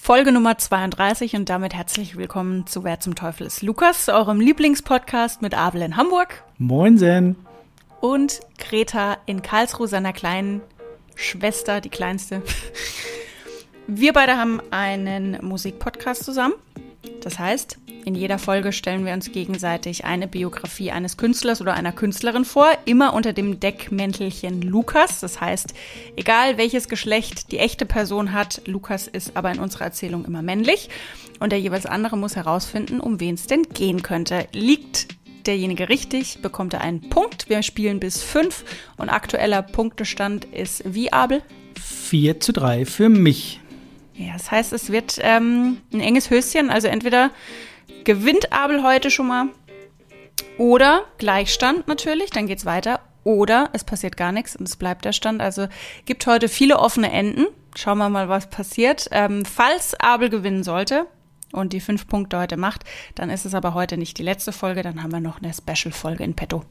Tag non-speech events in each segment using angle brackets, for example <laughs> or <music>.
Folge Nummer 32 und damit herzlich willkommen zu Wer zum Teufel ist Lukas, eurem Lieblingspodcast mit Abel in Hamburg. Moinsen. Und Greta in Karlsruhe, seiner kleinen Schwester, die kleinste. Wir beide haben einen Musikpodcast zusammen. Das heißt, in jeder Folge stellen wir uns gegenseitig eine Biografie eines Künstlers oder einer Künstlerin vor, immer unter dem Deckmäntelchen Lukas. Das heißt, egal welches Geschlecht die echte Person hat, Lukas ist aber in unserer Erzählung immer männlich und der jeweils andere muss herausfinden, um wen es denn gehen könnte. Liegt derjenige richtig, bekommt er einen Punkt. Wir spielen bis fünf und aktueller Punktestand ist wie Abel? 4 zu 3 für mich. Ja, das heißt, es wird ähm, ein enges Höschen. Also entweder gewinnt Abel heute schon mal oder Gleichstand natürlich, dann geht's weiter. Oder es passiert gar nichts und es bleibt der Stand. Also gibt heute viele offene Enden. Schauen wir mal, was passiert. Ähm, falls Abel gewinnen sollte und die fünf Punkte heute macht, dann ist es aber heute nicht die letzte Folge. Dann haben wir noch eine Special-Folge in petto.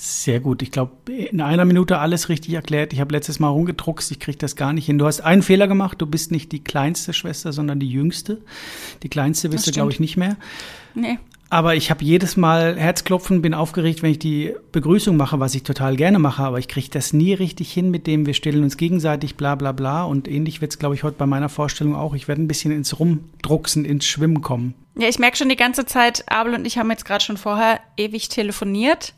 Sehr gut. Ich glaube, in einer Minute alles richtig erklärt. Ich habe letztes Mal rumgedruckst, ich kriege das gar nicht hin. Du hast einen Fehler gemacht, du bist nicht die kleinste Schwester, sondern die jüngste. Die kleinste bist du, glaube ich, nicht mehr. Nee. Aber ich habe jedes Mal Herzklopfen, bin aufgeregt, wenn ich die Begrüßung mache, was ich total gerne mache, aber ich kriege das nie richtig hin mit dem, wir stellen uns gegenseitig bla bla bla. Und ähnlich wird es, glaube ich, heute bei meiner Vorstellung auch. Ich werde ein bisschen ins Rumdrucksen, ins Schwimmen kommen. Ja, ich merke schon die ganze Zeit, Abel und ich haben jetzt gerade schon vorher ewig telefoniert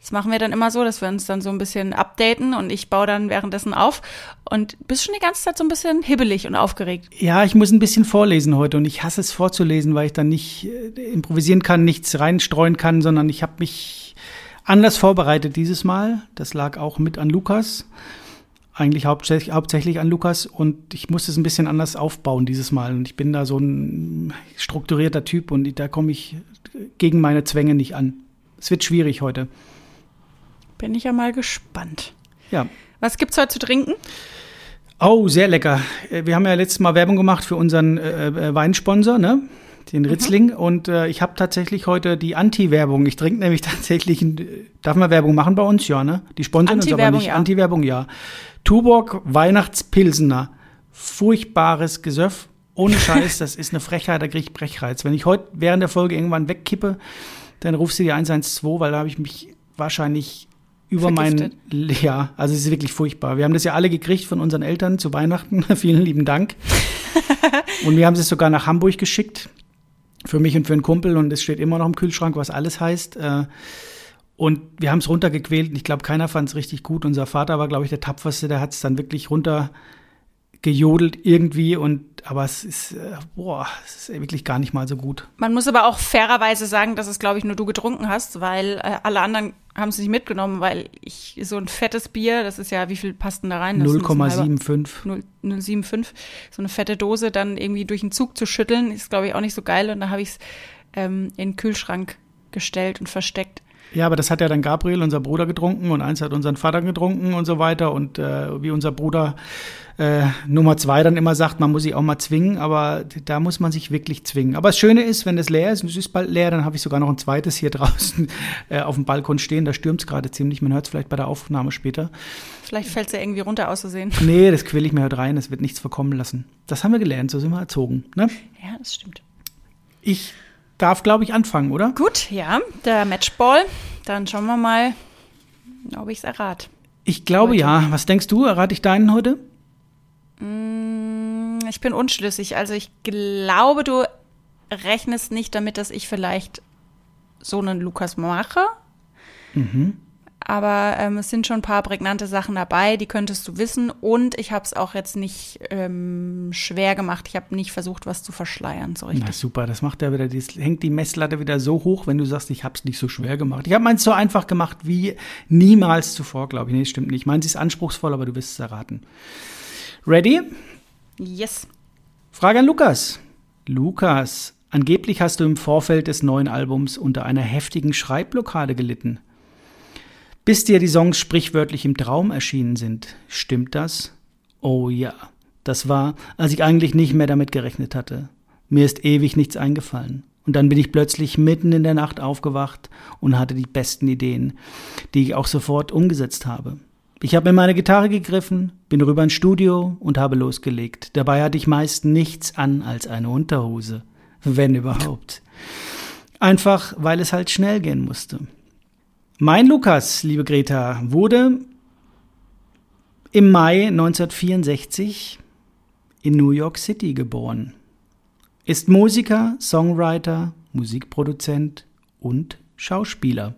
das machen wir dann immer so, dass wir uns dann so ein bisschen updaten und ich baue dann währenddessen auf und bist schon die ganze Zeit so ein bisschen hibbelig und aufgeregt. Ja, ich muss ein bisschen vorlesen heute und ich hasse es vorzulesen, weil ich dann nicht äh, improvisieren kann, nichts reinstreuen kann, sondern ich habe mich anders vorbereitet dieses Mal. Das lag auch mit an Lukas. Eigentlich hauptsächlich, hauptsächlich an Lukas und ich musste es ein bisschen anders aufbauen dieses Mal. Und ich bin da so ein strukturierter Typ und da komme ich gegen meine Zwänge nicht an. Es wird schwierig heute. Bin ich ja mal gespannt. Ja. Was gibt's heute zu trinken? Oh, sehr lecker. Äh, wir haben ja letztes Mal Werbung gemacht für unseren äh, äh Weinsponsor, ne? Den mhm. Ritzling. Mhm. Und äh, ich habe tatsächlich heute die Anti-Werbung. Ich trinke nämlich <laughs> tatsächlich, ein, darf man Werbung machen bei uns? Ja, ne? Die sponsern uns aber nicht. Ja. Anti-Werbung, ja. Tuborg Weihnachtspilsener. Furchtbares Gesöff. Ohne Scheiß, <laughs> das ist eine Frechheit, da kriege ich Brechreiz. Wenn ich heute während der Folge irgendwann wegkippe, dann rufst du die 112, weil da habe ich mich wahrscheinlich über meinen, ja, also es ist wirklich furchtbar. Wir haben das ja alle gekriegt von unseren Eltern zu Weihnachten. <laughs> Vielen lieben Dank. <laughs> und wir haben es sogar nach Hamburg geschickt. Für mich und für einen Kumpel und es steht immer noch im Kühlschrank, was alles heißt. Äh, und wir haben es runtergequält und ich glaube, keiner fand es richtig gut. Unser Vater war, glaube ich, der tapferste, der hat es dann wirklich runter gejodelt irgendwie und aber es ist äh, boah, es ist wirklich gar nicht mal so gut. Man muss aber auch fairerweise sagen, dass es glaube ich nur du getrunken hast, weil äh, alle anderen haben es nicht mitgenommen, weil ich so ein fettes Bier, das ist ja wie viel passt denn da rein? 0,75 0,75 so eine fette Dose dann irgendwie durch den Zug zu schütteln, ist glaube ich auch nicht so geil und da habe ich es ähm, in den Kühlschrank gestellt und versteckt. Ja, aber das hat ja dann Gabriel, unser Bruder, getrunken und eins hat unseren Vater getrunken und so weiter. Und äh, wie unser Bruder äh, Nummer zwei dann immer sagt, man muss sich auch mal zwingen, aber da muss man sich wirklich zwingen. Aber das Schöne ist, wenn es leer ist und es ist bald leer, dann habe ich sogar noch ein zweites hier <laughs> draußen äh, auf dem Balkon stehen. Da stürmt es gerade ziemlich. Man hört es vielleicht bei der Aufnahme später. Vielleicht fällt es ja irgendwie runter auszusehen. <laughs> Nee, das quäle ich mir heute rein. Das wird nichts verkommen lassen. Das haben wir gelernt, so sind wir erzogen. Ne? Ja, das stimmt. Ich darf, glaube ich, anfangen, oder? Gut, ja, der Matchball. Dann schauen wir mal, ob ich es errate. Ich glaube heute. ja. Was denkst du? Errate ich deinen heute? Mm, ich bin unschlüssig. Also ich glaube, du rechnest nicht damit, dass ich vielleicht so einen Lukas mache. Mhm. Aber ähm, es sind schon ein paar prägnante Sachen dabei, die könntest du wissen. Und ich habe es auch jetzt nicht ähm, schwer gemacht. Ich habe nicht versucht, was zu verschleiern, so richtig. Na super, das macht ja wieder, das hängt die Messlatte wieder so hoch, wenn du sagst, ich habe es nicht so schwer gemacht. Ich habe meins so einfach gemacht wie niemals zuvor, glaube ich. Nee, stimmt nicht. Meins ist anspruchsvoll, aber du wirst es erraten. Ready? Yes. Frage an Lukas. Lukas, angeblich hast du im Vorfeld des neuen Albums unter einer heftigen Schreibblockade gelitten. Bis dir die Songs sprichwörtlich im Traum erschienen sind. Stimmt das? Oh ja. Das war, als ich eigentlich nicht mehr damit gerechnet hatte. Mir ist ewig nichts eingefallen. Und dann bin ich plötzlich mitten in der Nacht aufgewacht und hatte die besten Ideen, die ich auch sofort umgesetzt habe. Ich habe mir meine Gitarre gegriffen, bin rüber ins Studio und habe losgelegt. Dabei hatte ich meist nichts an als eine Unterhose, wenn überhaupt. Einfach, weil es halt schnell gehen musste. Mein Lukas, liebe Greta, wurde im Mai 1964 in New York City geboren. Ist Musiker, Songwriter, Musikproduzent und Schauspieler.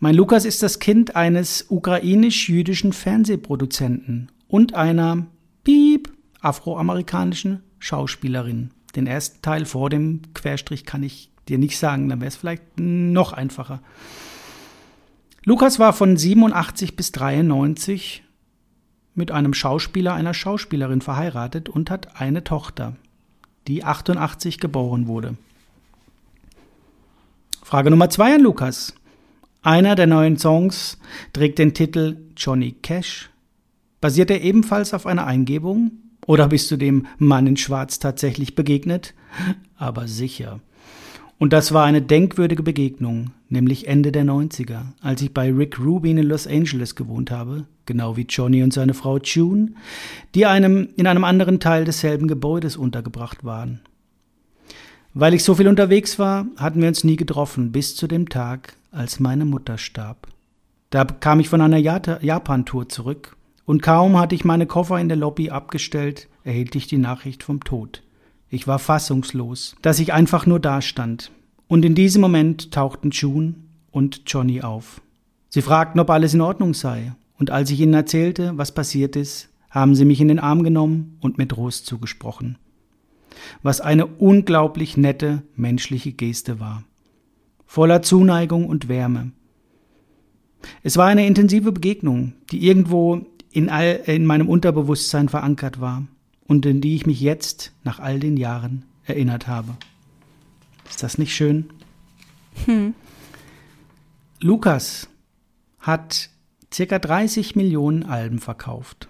Mein Lukas ist das Kind eines ukrainisch-jüdischen Fernsehproduzenten und einer Piep afroamerikanischen Schauspielerin. Den ersten Teil vor dem Querstrich kann ich dir nicht sagen, dann wäre es vielleicht noch einfacher. Lukas war von 87 bis 93 mit einem Schauspieler, einer Schauspielerin verheiratet und hat eine Tochter, die 88 geboren wurde. Frage Nummer zwei an Lukas. Einer der neuen Songs trägt den Titel Johnny Cash. Basiert er ebenfalls auf einer Eingebung? Oder bist du dem Mann in Schwarz tatsächlich begegnet? Aber sicher. Und das war eine denkwürdige Begegnung, nämlich Ende der 90er, als ich bei Rick Rubin in Los Angeles gewohnt habe, genau wie Johnny und seine Frau June, die einem, in einem anderen Teil desselben Gebäudes untergebracht waren. Weil ich so viel unterwegs war, hatten wir uns nie getroffen, bis zu dem Tag, als meine Mutter starb. Da kam ich von einer Japan-Tour zurück und kaum hatte ich meine Koffer in der Lobby abgestellt, erhielt ich die Nachricht vom Tod. Ich war fassungslos, dass ich einfach nur dastand. Und in diesem Moment tauchten June und Johnny auf. Sie fragten, ob alles in Ordnung sei, und als ich ihnen erzählte, was passiert ist, haben sie mich in den Arm genommen und mir Trost zugesprochen was eine unglaublich nette menschliche Geste war, voller Zuneigung und Wärme. Es war eine intensive Begegnung, die irgendwo in, all, in meinem Unterbewusstsein verankert war und in die ich mich jetzt, nach all den Jahren, erinnert habe. Ist das nicht schön? Hm. Lukas hat circa 30 Millionen Alben verkauft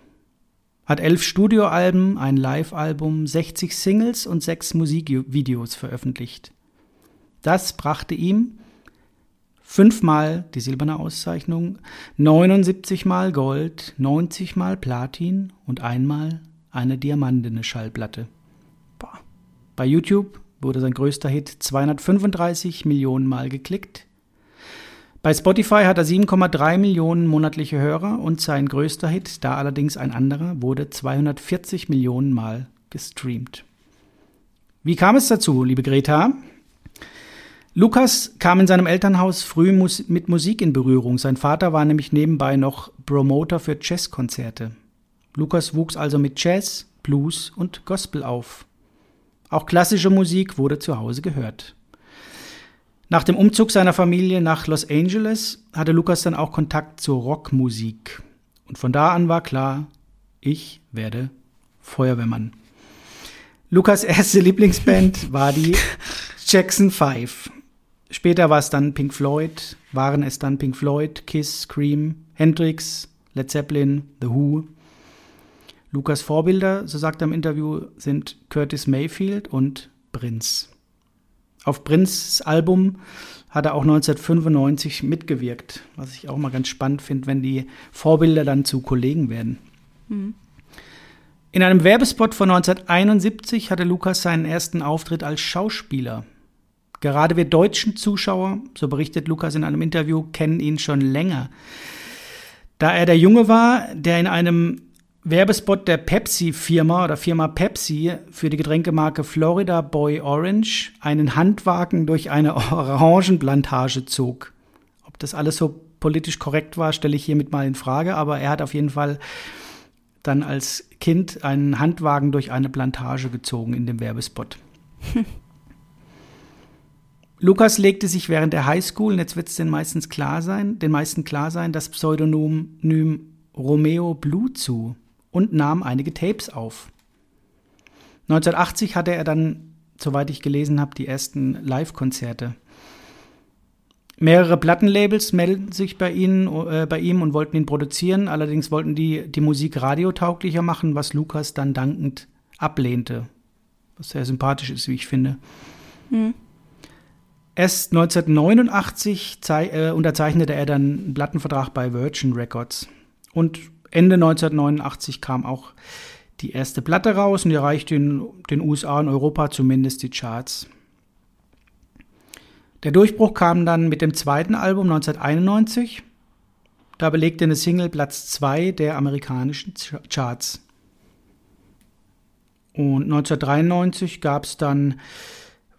hat elf Studioalben, ein Live-Album, 60 Singles und sechs Musikvideos veröffentlicht. Das brachte ihm fünfmal die silberne Auszeichnung, 79 mal Gold, 90 mal Platin und einmal eine diamantene Schallplatte. Boah. Bei YouTube wurde sein größter Hit 235 Millionen Mal geklickt, bei Spotify hat er 7,3 Millionen monatliche Hörer und sein größter Hit, da allerdings ein anderer, wurde 240 Millionen Mal gestreamt. Wie kam es dazu, liebe Greta? Lukas kam in seinem Elternhaus früh mit Musik in Berührung. Sein Vater war nämlich nebenbei noch Promoter für Jazzkonzerte. Lukas wuchs also mit Jazz, Blues und Gospel auf. Auch klassische Musik wurde zu Hause gehört. Nach dem Umzug seiner Familie nach Los Angeles hatte Lukas dann auch Kontakt zur Rockmusik. Und von da an war klar, ich werde Feuerwehrmann. Lukas erste Lieblingsband <laughs> war die Jackson 5. Später war es dann Pink Floyd, waren es dann Pink Floyd, Kiss, Scream, Hendrix, Led Zeppelin, The Who. Lukas Vorbilder, so sagt er im Interview, sind Curtis Mayfield und Prince. Auf Prinz' Album hat er auch 1995 mitgewirkt, was ich auch mal ganz spannend finde, wenn die Vorbilder dann zu Kollegen werden. Mhm. In einem Werbespot von 1971 hatte Lukas seinen ersten Auftritt als Schauspieler. Gerade wir deutschen Zuschauer, so berichtet Lukas in einem Interview, kennen ihn schon länger. Da er der Junge war, der in einem Werbespot der Pepsi-Firma oder Firma Pepsi für die Getränkemarke Florida Boy Orange einen Handwagen durch eine <laughs> Orangenplantage zog. Ob das alles so politisch korrekt war, stelle ich hiermit mal in Frage, aber er hat auf jeden Fall dann als Kind einen Handwagen durch eine Plantage gezogen in dem Werbespot. <laughs> Lukas legte sich während der Highschool, und jetzt wird es den meistens klar sein, den meisten klar sein, das Pseudonym Romeo Blue zu und nahm einige Tapes auf. 1980 hatte er dann, soweit ich gelesen habe, die ersten Live-Konzerte. Mehrere Plattenlabels meldeten sich bei, ihnen, äh, bei ihm und wollten ihn produzieren, allerdings wollten die die Musik radiotauglicher machen, was Lukas dann dankend ablehnte. Was sehr sympathisch ist, wie ich finde. Hm. Erst 1989 äh, unterzeichnete er dann einen Plattenvertrag bei Virgin Records. Und Ende 1989 kam auch die erste Platte raus und erreichte in den USA und Europa zumindest die Charts. Der Durchbruch kam dann mit dem zweiten Album 1991. Da belegte eine Single Platz 2 der amerikanischen Charts. Und 1993 gab es dann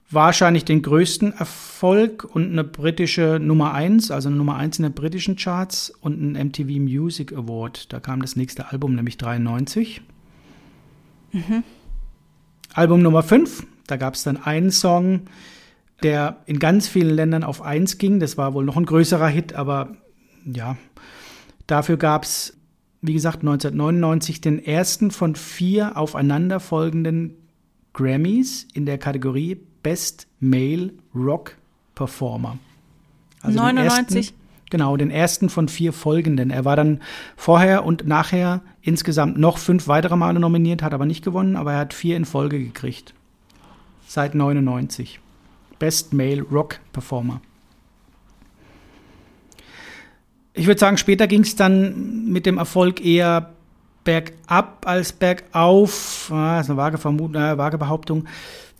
wahrscheinlich den größten Erfolg und eine britische Nummer 1, also eine Nummer 1 in den britischen Charts und ein MTV Music Award. Da kam das nächste Album, nämlich 93. Mhm. Album Nummer 5, da gab es dann einen Song, der in ganz vielen Ländern auf 1 ging. Das war wohl noch ein größerer Hit, aber ja, dafür gab es, wie gesagt, 1999 den ersten von vier aufeinanderfolgenden Grammys in der Kategorie Best Male Rock Performer. Also 99? Ersten, genau, den ersten von vier folgenden. Er war dann vorher und nachher insgesamt noch fünf weitere Male nominiert, hat aber nicht gewonnen, aber er hat vier in Folge gekriegt. Seit 99. Best Male Rock Performer. Ich würde sagen, später ging es dann mit dem Erfolg eher bergab als bergauf. Ah, das ist eine vage, Vermutung, äh, vage Behauptung.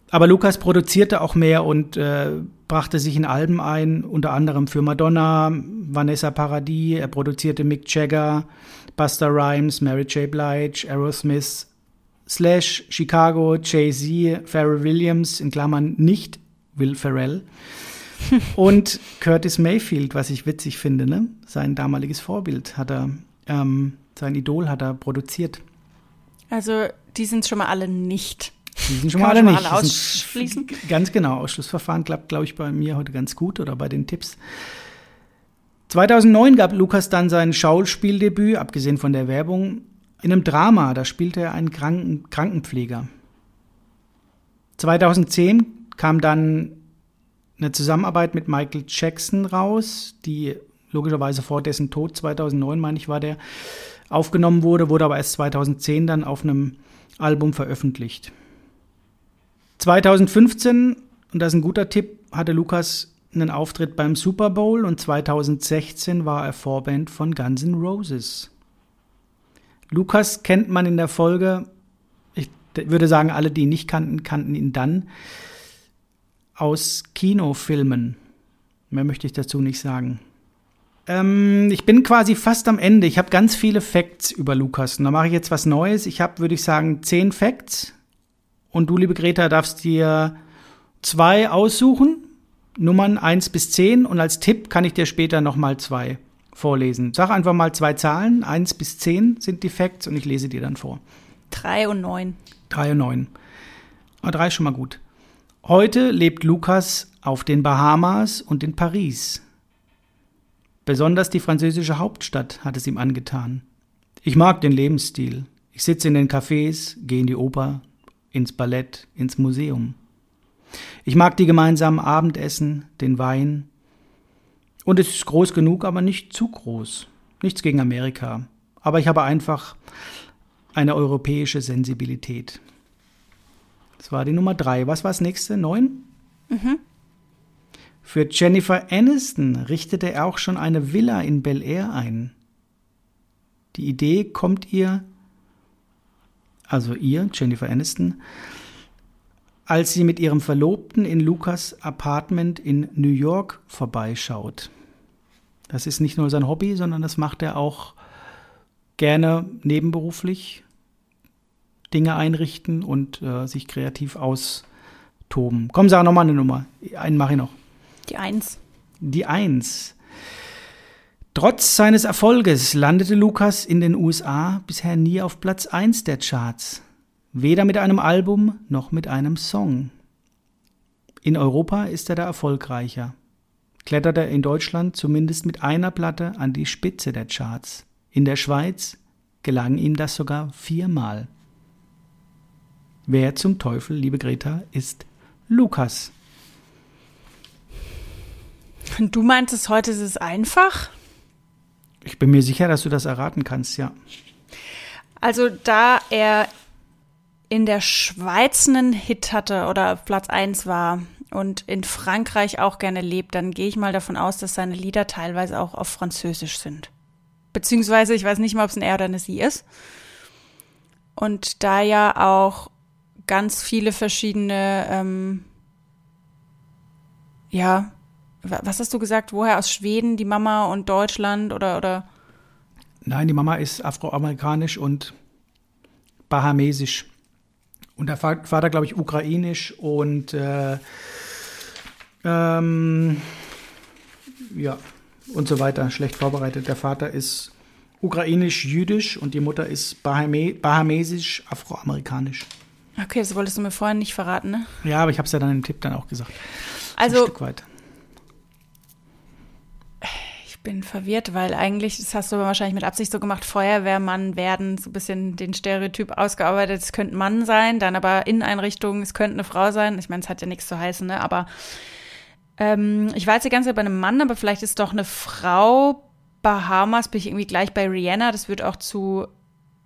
Aber Lukas produzierte auch mehr und äh, brachte sich in Alben ein, unter anderem für Madonna, Vanessa Paradis, er produzierte Mick Jagger, Buster Rhymes, Mary J. Blige, Aerosmith, Slash, Chicago, Jay-Z, Pharrell Williams, in Klammern nicht Will Ferrell. <laughs> und Curtis Mayfield, was ich witzig finde, ne? Sein damaliges Vorbild hat er, ähm, sein Idol hat er produziert. Also, die sind schon mal alle nicht. Sind schon mal alle nicht. Alle ausschließen? Ganz genau. Ausschlussverfahren klappt, glaube ich, bei mir heute ganz gut oder bei den Tipps. 2009 gab Lukas dann sein Schauspieldebüt, abgesehen von der Werbung, in einem Drama. Da spielte er einen Kranken Krankenpfleger. 2010 kam dann eine Zusammenarbeit mit Michael Jackson raus, die logischerweise vor dessen Tod 2009, meine ich, war der, aufgenommen wurde, wurde aber erst 2010 dann auf einem Album veröffentlicht. 2015, und das ist ein guter Tipp, hatte Lukas einen Auftritt beim Super Bowl und 2016 war er Vorband von Guns N' Roses. Lukas kennt man in der Folge, ich würde sagen, alle, die ihn nicht kannten, kannten ihn dann aus Kinofilmen. Mehr möchte ich dazu nicht sagen. Ähm, ich bin quasi fast am Ende. Ich habe ganz viele Facts über Lukas. Und da mache ich jetzt was Neues. Ich habe, würde ich sagen, zehn Facts und du, liebe Greta, darfst dir zwei aussuchen, Nummern 1 bis 10. Und als Tipp kann ich dir später nochmal zwei vorlesen. Sag einfach mal zwei Zahlen. 1 bis 10 sind die Facts und ich lese dir dann vor. 3 und 9. 3 und 9. Aber 3 ist schon mal gut. Heute lebt Lukas auf den Bahamas und in Paris. Besonders die französische Hauptstadt hat es ihm angetan. Ich mag den Lebensstil. Ich sitze in den Cafés, gehe in die Oper, ins Ballett, ins Museum. Ich mag die gemeinsamen Abendessen, den Wein. Und es ist groß genug, aber nicht zu groß. Nichts gegen Amerika. Aber ich habe einfach eine europäische Sensibilität. Das war die Nummer drei. Was war das nächste? Neun? Mhm. Für Jennifer Aniston richtete er auch schon eine Villa in Bel Air ein. Die Idee kommt ihr also ihr, Jennifer Aniston, als sie mit ihrem Verlobten in Lukas Apartment in New York vorbeischaut. Das ist nicht nur sein Hobby, sondern das macht er auch gerne nebenberuflich. Dinge einrichten und äh, sich kreativ austoben. Komm, sag nochmal eine Nummer. Einen mache ich noch. Die Eins. Die Eins. Trotz seines Erfolges landete Lukas in den USA bisher nie auf Platz 1 der Charts, weder mit einem Album noch mit einem Song. In Europa ist er da erfolgreicher, kletterte in Deutschland zumindest mit einer Platte an die Spitze der Charts. In der Schweiz gelang ihm das sogar viermal. Wer zum Teufel, liebe Greta, ist Lukas? Du meintest, heute ist es einfach? Ich bin mir sicher, dass du das erraten kannst, ja. Also da er in der Schweiz einen Hit hatte oder Platz 1 war, und in Frankreich auch gerne lebt, dann gehe ich mal davon aus, dass seine Lieder teilweise auch auf Französisch sind. Beziehungsweise, ich weiß nicht mal, ob es ein Er oder eine Sie ist. Und da ja auch ganz viele verschiedene, ähm, ja, was hast du gesagt? Woher aus Schweden, die Mama und Deutschland oder oder? Nein, die Mama ist afroamerikanisch und bahamesisch. Und der Vater, glaube ich, ukrainisch und äh, ähm, ja, und so weiter. Schlecht vorbereitet. Der Vater ist ukrainisch-jüdisch und die Mutter ist Bahame bahamesisch, afroamerikanisch. Okay, das wolltest du mir vorhin nicht verraten, ne? Ja, aber ich habe es ja dann im Tipp dann auch gesagt. Also, ein Stück weit bin verwirrt, weil eigentlich, das hast du wahrscheinlich mit Absicht so gemacht, Feuerwehrmann werden, so ein bisschen den Stereotyp ausgearbeitet, es könnte ein Mann sein, dann aber Inneneinrichtung, es könnte eine Frau sein. Ich meine, es hat ja nichts zu heißen, ne? Aber ähm, ich war jetzt die ganze Zeit bei einem Mann, aber vielleicht ist doch eine Frau. Bahamas bin ich irgendwie gleich bei Rihanna. Das wird auch zu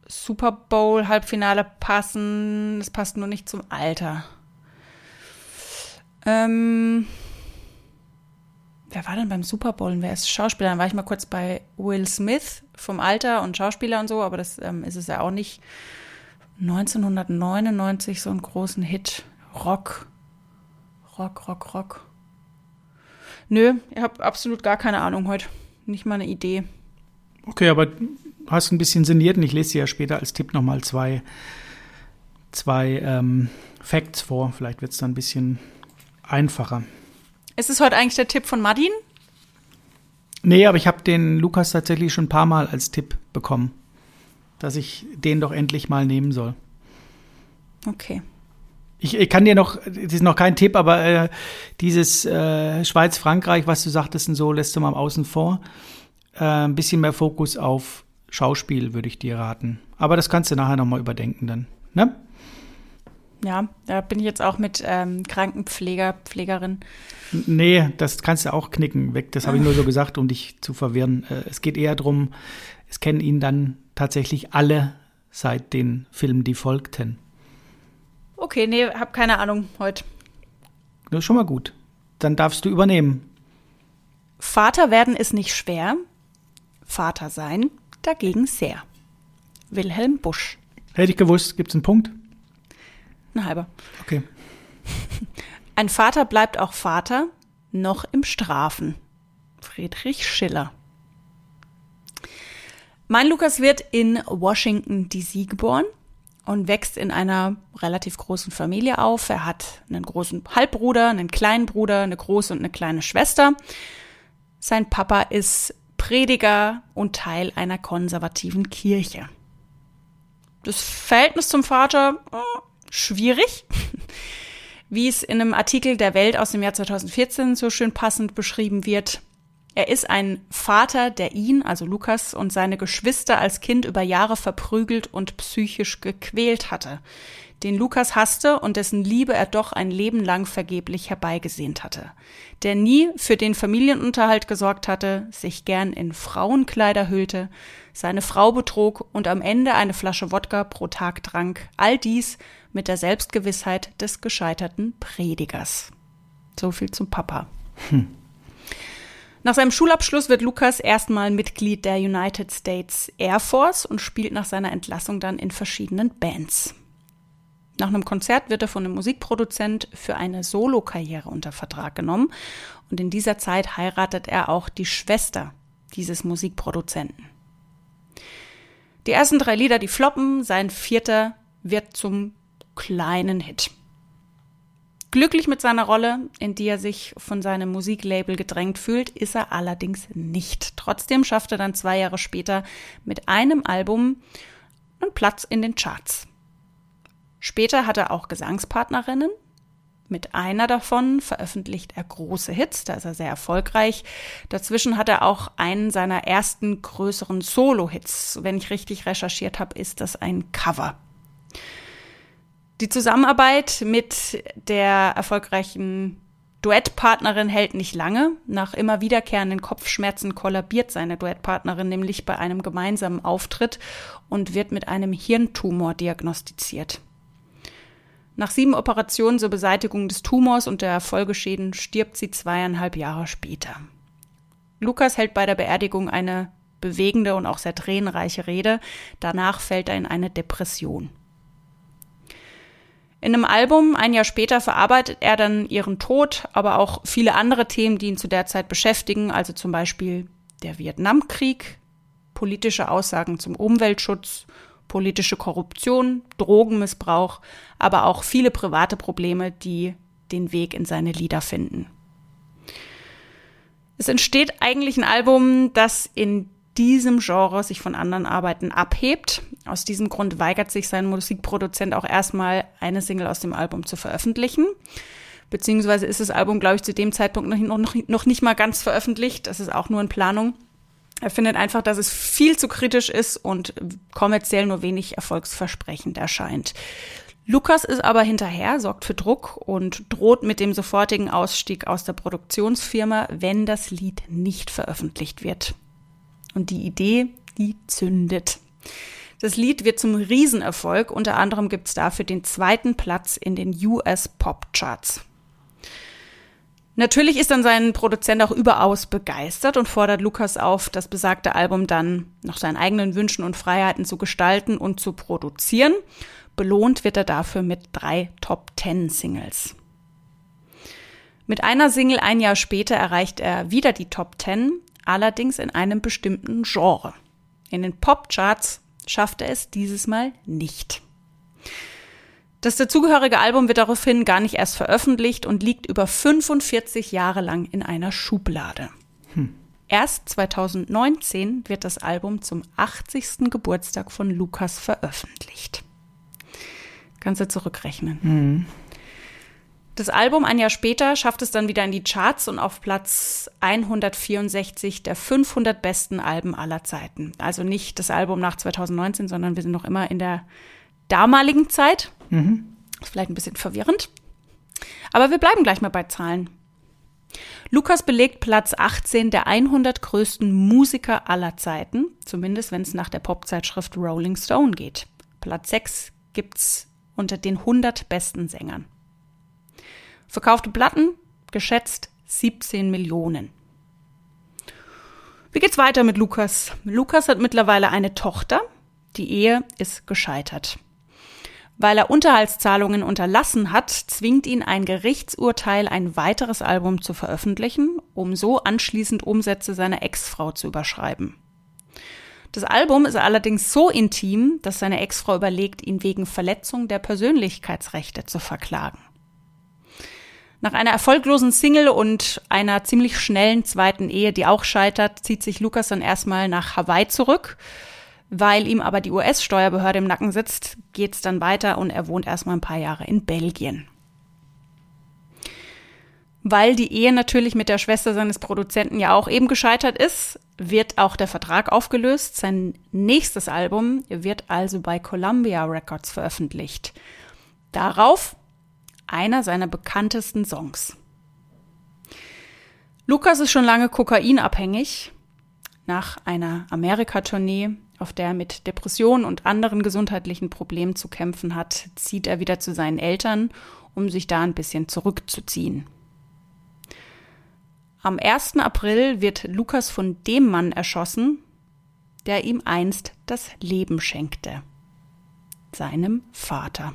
Super Bowl Halbfinale passen. Das passt nur nicht zum Alter. Ähm, wer war denn beim Super Bowl? Wer ist Schauspieler? Dann war ich mal kurz bei Will Smith vom Alter und Schauspieler und so, aber das ähm, ist es ja auch nicht. 1999 so einen großen Hit. Rock. Rock, Rock, Rock. Nö, ich habe absolut gar keine Ahnung heute. Nicht mal eine Idee. Okay, aber hast ein bisschen sinniert und ich lese dir ja später als Tipp nochmal zwei, zwei ähm, Facts vor. Vielleicht wird es dann ein bisschen einfacher. Ist es heute eigentlich der Tipp von Madin? Nee, aber ich habe den Lukas tatsächlich schon ein paar Mal als Tipp bekommen, dass ich den doch endlich mal nehmen soll. Okay. Ich, ich kann dir noch, das ist noch kein Tipp, aber äh, dieses äh, Schweiz-Frankreich, was du sagtest und so, lässt du mal außen vor. Äh, ein bisschen mehr Fokus auf Schauspiel würde ich dir raten. Aber das kannst du nachher nochmal überdenken dann. Ne? Ja, da bin ich jetzt auch mit ähm, Krankenpfleger, Pflegerin. Nee, das kannst du auch knicken weg. Das habe ich nur so <laughs> gesagt, um dich zu verwirren. Äh, es geht eher darum, es kennen ihn dann tatsächlich alle seit den Filmen, die folgten. Okay, nee, hab keine Ahnung heute. Das ist schon mal gut. Dann darfst du übernehmen. Vater werden ist nicht schwer. Vater sein dagegen sehr. Wilhelm Busch. Hätte ich gewusst, gibt es einen Punkt? Ein halber. Okay. <laughs> Ein Vater bleibt auch Vater, noch im Strafen. Friedrich Schiller. Mein Lukas wird in Washington, D.C. geboren und wächst in einer relativ großen Familie auf. Er hat einen großen Halbbruder, einen kleinen Bruder, eine große und eine kleine Schwester. Sein Papa ist Prediger und Teil einer konservativen Kirche. Das Verhältnis zum Vater äh, schwierig. Wie es in einem Artikel der Welt aus dem Jahr 2014 so schön passend beschrieben wird. Er ist ein Vater, der ihn, also Lukas, und seine Geschwister als Kind über Jahre verprügelt und psychisch gequält hatte, den Lukas hasste und dessen Liebe er doch ein Leben lang vergeblich herbeigesehnt hatte, der nie für den Familienunterhalt gesorgt hatte, sich gern in Frauenkleider hüllte, seine Frau betrog und am Ende eine Flasche Wodka pro Tag trank, all dies mit der Selbstgewissheit des gescheiterten Predigers. So viel zum Papa. Hm. Nach seinem Schulabschluss wird Lukas erstmal Mitglied der United States Air Force und spielt nach seiner Entlassung dann in verschiedenen Bands. Nach einem Konzert wird er von einem Musikproduzent für eine Solokarriere unter Vertrag genommen und in dieser Zeit heiratet er auch die Schwester dieses Musikproduzenten. Die ersten drei Lieder, die floppen, sein vierter wird zum kleinen Hit. Glücklich mit seiner Rolle, in die er sich von seinem Musiklabel gedrängt fühlt, ist er allerdings nicht. Trotzdem schafft er dann zwei Jahre später mit einem Album einen Platz in den Charts. Später hat er auch Gesangspartnerinnen. Mit einer davon veröffentlicht er große Hits, da ist er sehr erfolgreich. Dazwischen hat er auch einen seiner ersten größeren Solo-Hits. Wenn ich richtig recherchiert habe, ist das ein Cover. Die Zusammenarbeit mit der erfolgreichen Duettpartnerin hält nicht lange. Nach immer wiederkehrenden Kopfschmerzen kollabiert seine Duettpartnerin nämlich bei einem gemeinsamen Auftritt und wird mit einem Hirntumor diagnostiziert. Nach sieben Operationen zur Beseitigung des Tumors und der Folgeschäden stirbt sie zweieinhalb Jahre später. Lukas hält bei der Beerdigung eine bewegende und auch sehr tränenreiche Rede. Danach fällt er in eine Depression. In einem Album ein Jahr später verarbeitet er dann ihren Tod, aber auch viele andere Themen, die ihn zu der Zeit beschäftigen, also zum Beispiel der Vietnamkrieg, politische Aussagen zum Umweltschutz, politische Korruption, Drogenmissbrauch, aber auch viele private Probleme, die den Weg in seine Lieder finden. Es entsteht eigentlich ein Album, das in diesem Genre sich von anderen Arbeiten abhebt. Aus diesem Grund weigert sich sein Musikproduzent auch erstmal, eine Single aus dem Album zu veröffentlichen. Beziehungsweise ist das Album, glaube ich, zu dem Zeitpunkt noch, noch, noch nicht mal ganz veröffentlicht. Das ist auch nur in Planung. Er findet einfach, dass es viel zu kritisch ist und kommerziell nur wenig erfolgsversprechend erscheint. Lukas ist aber hinterher, sorgt für Druck und droht mit dem sofortigen Ausstieg aus der Produktionsfirma, wenn das Lied nicht veröffentlicht wird. Und die Idee, die zündet. Das Lied wird zum Riesenerfolg. Unter anderem gibt es dafür den zweiten Platz in den US Pop Charts. Natürlich ist dann sein Produzent auch überaus begeistert und fordert Lukas auf, das besagte Album dann nach seinen eigenen Wünschen und Freiheiten zu gestalten und zu produzieren. Belohnt wird er dafür mit drei Top Ten Singles. Mit einer Single ein Jahr später erreicht er wieder die Top Ten, allerdings in einem bestimmten Genre. In den Popcharts schafft er es dieses Mal nicht. Das dazugehörige Album wird daraufhin gar nicht erst veröffentlicht und liegt über 45 Jahre lang in einer Schublade. Hm. Erst 2019 wird das Album zum 80. Geburtstag von Lukas veröffentlicht. Kannst du zurückrechnen. Mhm. Das Album ein Jahr später schafft es dann wieder in die Charts und auf Platz 164 der 500 besten Alben aller Zeiten. Also nicht das Album nach 2019, sondern wir sind noch immer in der damaligen Zeit. Mhm. Ist vielleicht ein bisschen verwirrend. Aber wir bleiben gleich mal bei Zahlen. Lukas belegt Platz 18 der 100 größten Musiker aller Zeiten, zumindest wenn es nach der Popzeitschrift Rolling Stone geht. Platz 6 gibt's unter den 100 besten Sängern. Verkaufte Platten, geschätzt 17 Millionen. Wie geht's weiter mit Lukas? Lukas hat mittlerweile eine Tochter. Die Ehe ist gescheitert. Weil er Unterhaltszahlungen unterlassen hat, zwingt ihn ein Gerichtsurteil, ein weiteres Album zu veröffentlichen, um so anschließend Umsätze seiner Ex-Frau zu überschreiben. Das Album ist allerdings so intim, dass seine Ex-Frau überlegt, ihn wegen Verletzung der Persönlichkeitsrechte zu verklagen. Nach einer erfolglosen Single und einer ziemlich schnellen zweiten Ehe, die auch scheitert, zieht sich Lukas dann erstmal nach Hawaii zurück. Weil ihm aber die US-Steuerbehörde im Nacken sitzt, geht's dann weiter und er wohnt erstmal ein paar Jahre in Belgien. Weil die Ehe natürlich mit der Schwester seines Produzenten ja auch eben gescheitert ist, wird auch der Vertrag aufgelöst. Sein nächstes Album wird also bei Columbia Records veröffentlicht. Darauf einer seiner bekanntesten Songs. Lukas ist schon lange kokainabhängig. Nach einer Amerika-Tournee, auf der er mit Depressionen und anderen gesundheitlichen Problemen zu kämpfen hat, zieht er wieder zu seinen Eltern, um sich da ein bisschen zurückzuziehen. Am 1. April wird Lukas von dem Mann erschossen, der ihm einst das Leben schenkte, seinem Vater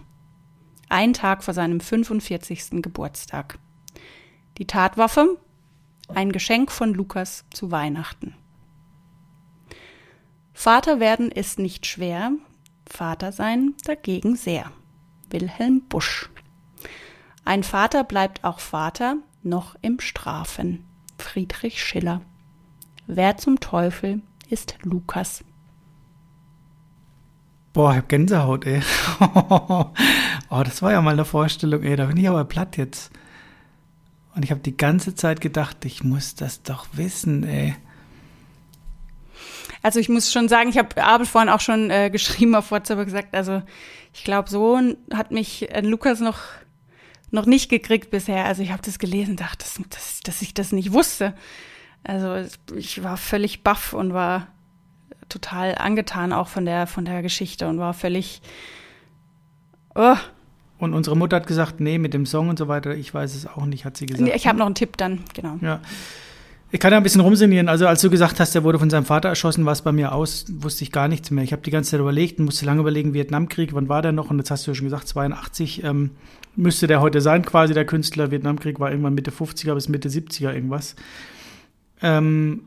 ein Tag vor seinem 45. Geburtstag. Die Tatwaffe? Ein Geschenk von Lukas zu Weihnachten. Vater werden ist nicht schwer, Vater sein dagegen sehr. Wilhelm Busch. Ein Vater bleibt auch Vater, noch im Strafen. Friedrich Schiller. Wer zum Teufel ist Lukas? Boah, ich hab Gänsehaut, ey. <laughs> oh, das war ja mal eine Vorstellung, ey. Da bin ich aber platt jetzt. Und ich habe die ganze Zeit gedacht, ich muss das doch wissen, ey. Also ich muss schon sagen, ich habe Abel vorhin auch schon äh, geschrieben auf WhatsApp gesagt, also ich glaube, so hat mich äh, Lukas noch noch nicht gekriegt bisher. Also ich habe das gelesen, dachte, dass, dass, dass ich das nicht wusste. Also ich war völlig baff und war total angetan auch von der, von der Geschichte und war völlig, oh, Und unsere Mutter hat gesagt, nee, mit dem Song und so weiter, ich weiß es auch nicht, hat sie gesagt. Ich habe noch einen Tipp dann, genau. Ja. Ich kann ja ein bisschen rumsinieren. Also als du gesagt hast, er wurde von seinem Vater erschossen, war es bei mir aus, wusste ich gar nichts mehr. Ich habe die ganze Zeit überlegt und musste lange überlegen, Vietnamkrieg, wann war der noch? Und jetzt hast du ja schon gesagt, 82 ähm, müsste der heute sein, quasi der Künstler. Vietnamkrieg war irgendwann Mitte 50er bis Mitte 70er irgendwas. Ähm,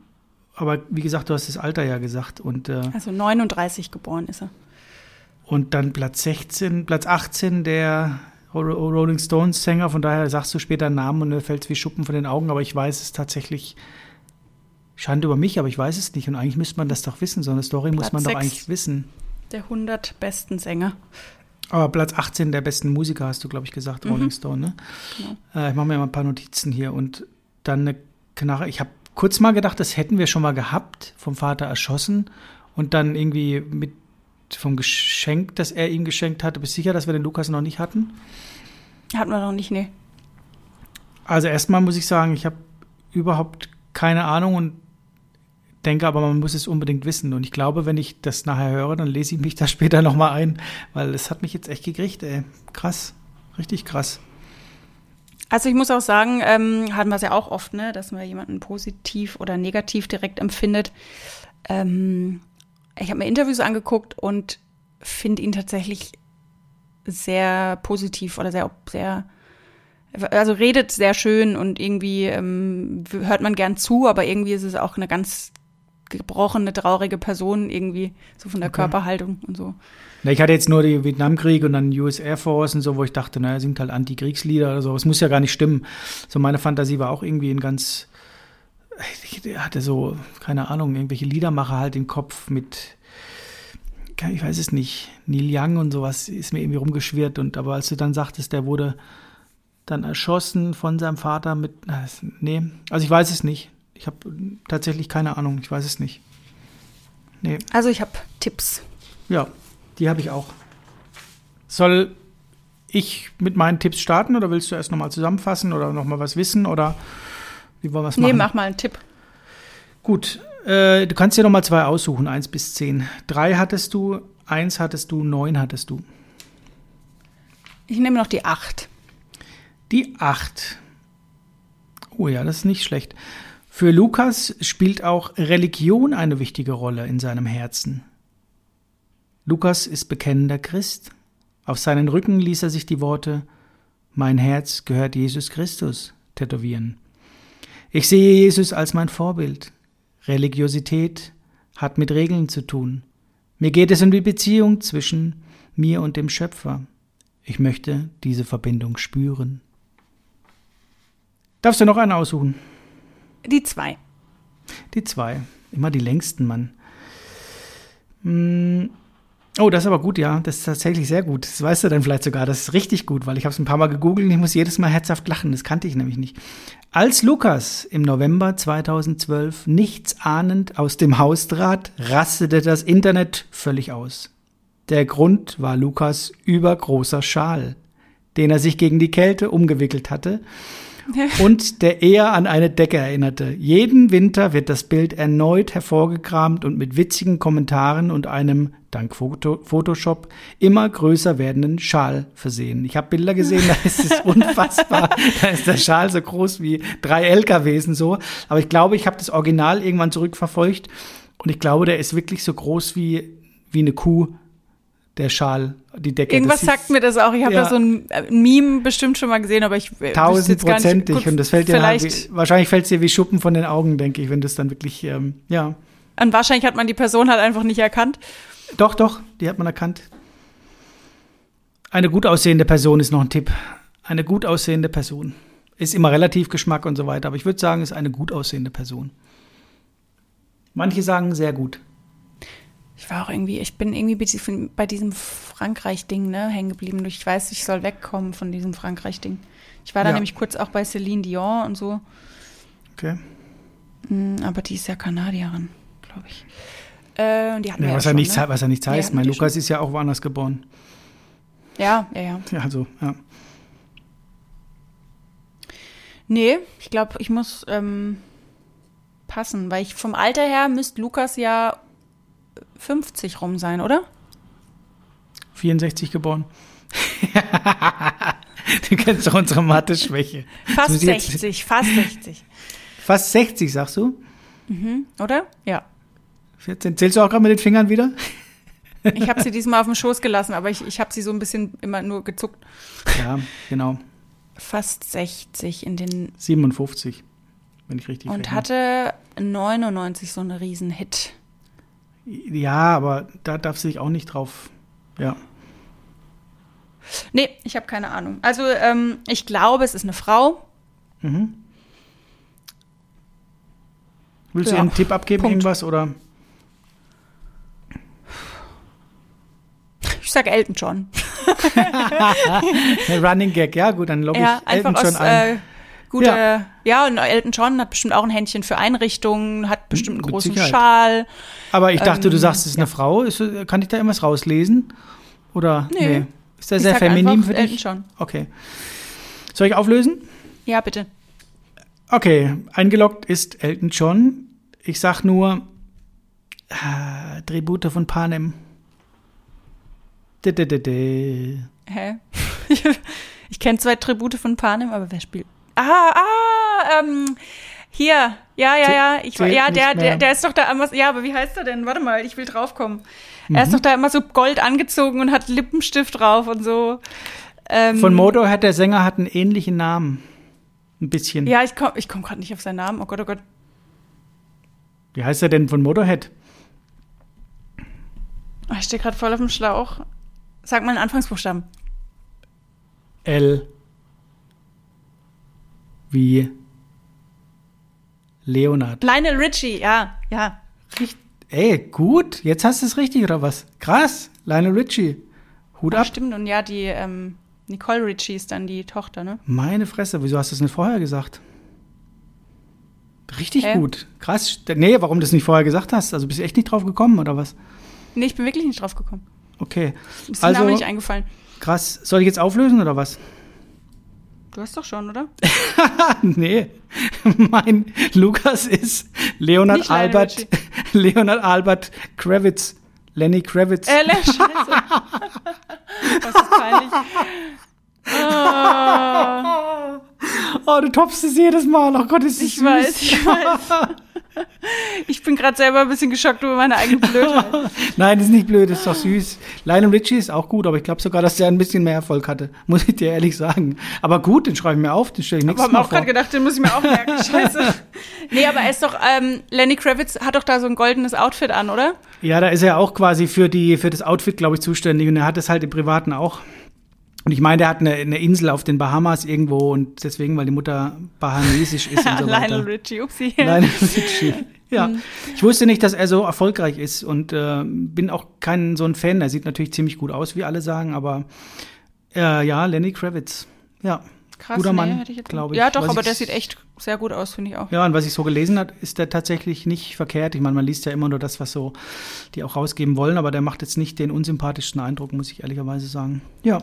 aber wie gesagt, du hast das Alter ja gesagt. Und, äh, also 39 geboren ist er. Und dann Platz 16, Platz 18 der Rolling Stones Sänger, von daher sagst du später einen Namen und mir fällt es wie Schuppen von den Augen, aber ich weiß es tatsächlich. Schande über mich, aber ich weiß es nicht. Und eigentlich müsste man das doch wissen. So eine Story Platz muss man doch eigentlich wissen. Der 100 besten Sänger. Aber Platz 18 der besten Musiker hast du, glaube ich, gesagt, mhm. Rolling Stone, ne? Genau. Äh, ich mache mir mal ein paar Notizen hier und dann eine Knarre. Ich habe kurz mal gedacht, das hätten wir schon mal gehabt, vom Vater erschossen und dann irgendwie mit vom Geschenk, das er ihm geschenkt hatte. Bist du sicher, dass wir den Lukas noch nicht hatten? Hatten wir noch nicht, nee. Also erstmal muss ich sagen, ich habe überhaupt keine Ahnung und denke aber, man muss es unbedingt wissen. Und ich glaube, wenn ich das nachher höre, dann lese ich mich da <laughs> später nochmal ein, weil es hat mich jetzt echt gekriegt, ey. Krass. Richtig krass. Also ich muss auch sagen, ähm, hatten wir es ja auch oft, ne, dass man jemanden positiv oder negativ direkt empfindet. Ähm, ich habe mir Interviews angeguckt und finde ihn tatsächlich sehr positiv oder sehr, sehr, also redet sehr schön und irgendwie ähm, hört man gern zu, aber irgendwie ist es auch eine ganz gebrochene, traurige Person irgendwie, so von der okay. Körperhaltung und so. Na, ich hatte jetzt nur den Vietnamkrieg und dann US Air Force und so, wo ich dachte, naja, er singt halt Anti-Kriegslieder oder so. Es muss ja gar nicht stimmen. So meine Fantasie war auch irgendwie ein ganz ich hatte so, keine Ahnung, irgendwelche Liedermacher halt im Kopf mit, ich weiß es nicht, Neil Young und sowas ist mir irgendwie rumgeschwirrt. Und aber als du dann sagtest, der wurde dann erschossen von seinem Vater mit, nee, also ich weiß es nicht. Ich habe tatsächlich keine Ahnung, ich weiß es nicht. Nee. Also ich habe Tipps. Ja, die habe ich auch. Soll ich mit meinen Tipps starten oder willst du erst nochmal zusammenfassen oder nochmal was wissen oder wie wollen wir es machen? Nee, mach mal einen Tipp. Gut, äh, du kannst dir nochmal zwei aussuchen, eins bis zehn. Drei hattest du, eins hattest du, neun hattest du. Ich nehme noch die acht. Die acht. Oh ja, das ist nicht schlecht. Für Lukas spielt auch Religion eine wichtige Rolle in seinem Herzen. Lukas ist bekennender Christ. Auf seinen Rücken ließ er sich die Worte Mein Herz gehört Jesus Christus tätowieren. Ich sehe Jesus als mein Vorbild. Religiosität hat mit Regeln zu tun. Mir geht es um die Beziehung zwischen mir und dem Schöpfer. Ich möchte diese Verbindung spüren. Darfst du noch einen aussuchen? Die zwei. Die zwei. Immer die längsten, Mann. Hm. Oh, das ist aber gut, ja. Das ist tatsächlich sehr gut. Das weißt du dann vielleicht sogar. Das ist richtig gut, weil ich habe es ein paar Mal gegoogelt und ich muss jedes Mal herzhaft lachen. Das kannte ich nämlich nicht. Als Lukas im November 2012 nichts ahnend aus dem Haus trat, rastete das Internet völlig aus. Der Grund war Lukas übergroßer Schal, den er sich gegen die Kälte umgewickelt hatte und der eher an eine Decke erinnerte. Jeden Winter wird das Bild erneut hervorgekramt und mit witzigen Kommentaren und einem, dank Foto Photoshop, immer größer werdenden Schal versehen. Ich habe Bilder gesehen, da ist es <laughs> unfassbar. da ist der Schal so groß wie drei LKWs und so. Aber ich glaube, ich habe das Original irgendwann zurückverfolgt und ich glaube, der ist wirklich so groß wie, wie eine Kuh der Schal, die Decke. Irgendwas sagt mir das auch. Ich habe ja. da so ein, ein, Meme bestimmt schon mal gesehen, aber ich tausendprozentig und das fällt dir vielleicht wie, wahrscheinlich fällt es dir wie Schuppen von den Augen, denke ich, wenn das dann wirklich ähm, ja. Und wahrscheinlich hat man die Person halt einfach nicht erkannt. Doch, doch, die hat man erkannt. Eine gut aussehende Person ist noch ein Tipp. Eine gut aussehende Person ist immer relativ Geschmack und so weiter, aber ich würde sagen, ist eine gut aussehende Person. Manche sagen sehr gut ich war auch irgendwie, ich bin irgendwie bei diesem Frankreich-Ding ne, hängen geblieben. Ich weiß, ich soll wegkommen von diesem Frankreich-Ding. Ich war da ja. nämlich kurz auch bei Celine Dion und so. Okay. Hm, aber die ist ja Kanadierin, glaube ich. Äh, die hatten ja, was, ja er nichts, ne? was er nichts heißt. Mein Lukas schon. ist ja auch woanders geboren. Ja, ja, ja. Ja, also, ja. Nee, ich glaube, ich muss ähm, passen, weil ich vom Alter her müsste Lukas ja 50 rum sein, oder? 64 geboren. <laughs> du kennst doch unsere Mathe-Schwäche. Fast muss ich jetzt- 60, fast 60. Fast 60, sagst du? Oder? Ja. 14. Zählst du auch gerade mit den Fingern wieder? Ich habe sie diesmal auf dem Schoß gelassen, aber ich, ich habe sie so ein bisschen immer nur gezuckt. Ja, genau. Fast 60 in den 57, wenn ich richtig und rechne. hatte 99 so einen Riesenhit. Ja, aber da darfst du dich auch nicht drauf. Ja. Nee, ich habe keine Ahnung. Also ähm, ich glaube, es ist eine Frau. Mhm. Willst du Ja. ihr einen Tipp abgeben, Punkt. irgendwas? Oder? Ich sag Elton John. <laughs> Running Gag, ja, gut, dann logge ich Ja, Elton einfach John aus ein. äh, gute. Ja. und Elton John hat bestimmt auch ein Händchen für Einrichtungen, hat bestimmt einen Mit großen Sicherheit. Schal. Aber ich dachte, du ähm, sagst, es ist eine Frau. Ist, kann ich da irgendwas rauslesen? Oder? Nee. Ist der Ich sehr feminin für Elton dich? John. Okay. Soll ich auflösen? Ja, bitte. Okay, eingeloggt ist Elton John. Ich sag nur äh, Tribute von Panem. Hä? <laughs> ich kenne zwei Tribute von Panem, aber wer spielt? Ah, ah, ähm, hier. Ja, ja, ja. Ich, zählt ja, der, der, der ist doch da immer. Ja, aber wie heißt er denn? Warte mal, ich will draufkommen. Er Mhm. ist doch da immer so gold angezogen und hat Lippenstift drauf und so. Ähm, Von Motorhead, der Sänger hat einen ähnlichen Namen. Ein bisschen. Ja, ich komme ich komm gerade nicht auf seinen Namen. Oh Gott, oh Gott. Wie heißt er denn von Motorhead? Oh, ich stehe gerade voll auf dem Schlauch. Sag mal einen Anfangsbuchstaben. L. Wie Leonard. Lionel Richie, ja, ja. Richt Ey, gut. Jetzt hast du es richtig, oder was? Krass. Lionel Richie. Hut Ja, ab. stimmt. Und ja, die ähm, Nicole Richie ist dann die Tochter, ne? Meine Fresse, wieso hast du es nicht vorher gesagt? Richtig Hä? gut. Krass. Nee, warum du es nicht vorher gesagt hast? Also bist du echt nicht drauf gekommen, oder was? Nee, ich bin wirklich nicht drauf gekommen. Okay. Ist der Also- Name nicht eingefallen. Krass. Soll ich jetzt auflösen, oder was? Du hast doch schon, oder? <laughs> nee. mein Lukas ist Leonard Nicht Albert. <laughs> Leonard Albert Kravitz. Lenny Kravitz. Äh, Le- Scheiße. Was ist peinlich. Ah, Oh, du toppst es jedes Mal. Oh Gott, ist das ich süß. weiß, ich weiß. <laughs> Ich bin gerade selber ein bisschen geschockt über meine eigene Blödheit. <laughs> Nein, das ist nicht blöd, das ist doch süß. Lionel Richie ist auch gut, aber ich glaube sogar, dass der ein bisschen mehr Erfolg hatte. <laughs> Muss ich dir ehrlich sagen. Aber gut, den schreibe ich mir auf, den stelle ich Aber nächstes hab mir Mal auch gerade vor. gedacht, den muss ich mir auch merken. <laughs> Scheiße. Nee, aber er ist doch, ähm, Lenny Kravitz hat doch da so ein goldenes Outfit an, oder? Ja, da ist er auch quasi für, die, für das Outfit, glaube ich, zuständig. Und er hat es halt im Privaten auch. Und ich meine, der hat eine, eine Insel auf den Bahamas irgendwo und deswegen, weil die Mutter bahamesisch ist und so <laughs> Lionel weiter. Richie, upsie. Lionel Richie. <laughs> Ja, ich wusste nicht, dass er so erfolgreich ist und äh, bin auch kein so ein Fan. Er sieht natürlich ziemlich gut aus, wie alle sagen, aber äh, ja, Lenny Kravitz. Ja, Krass, guter Mann, glaube ich. Ja, doch, Was aber der sieht echt sehr gut aus, finde ich auch. Ja, und was ich so gelesen habe, ist der tatsächlich nicht verkehrt. Ich meine, man liest ja immer nur das, was so die auch rausgeben wollen, aber der macht jetzt nicht den unsympathischsten Eindruck, muss ich ehrlicherweise sagen. Ja.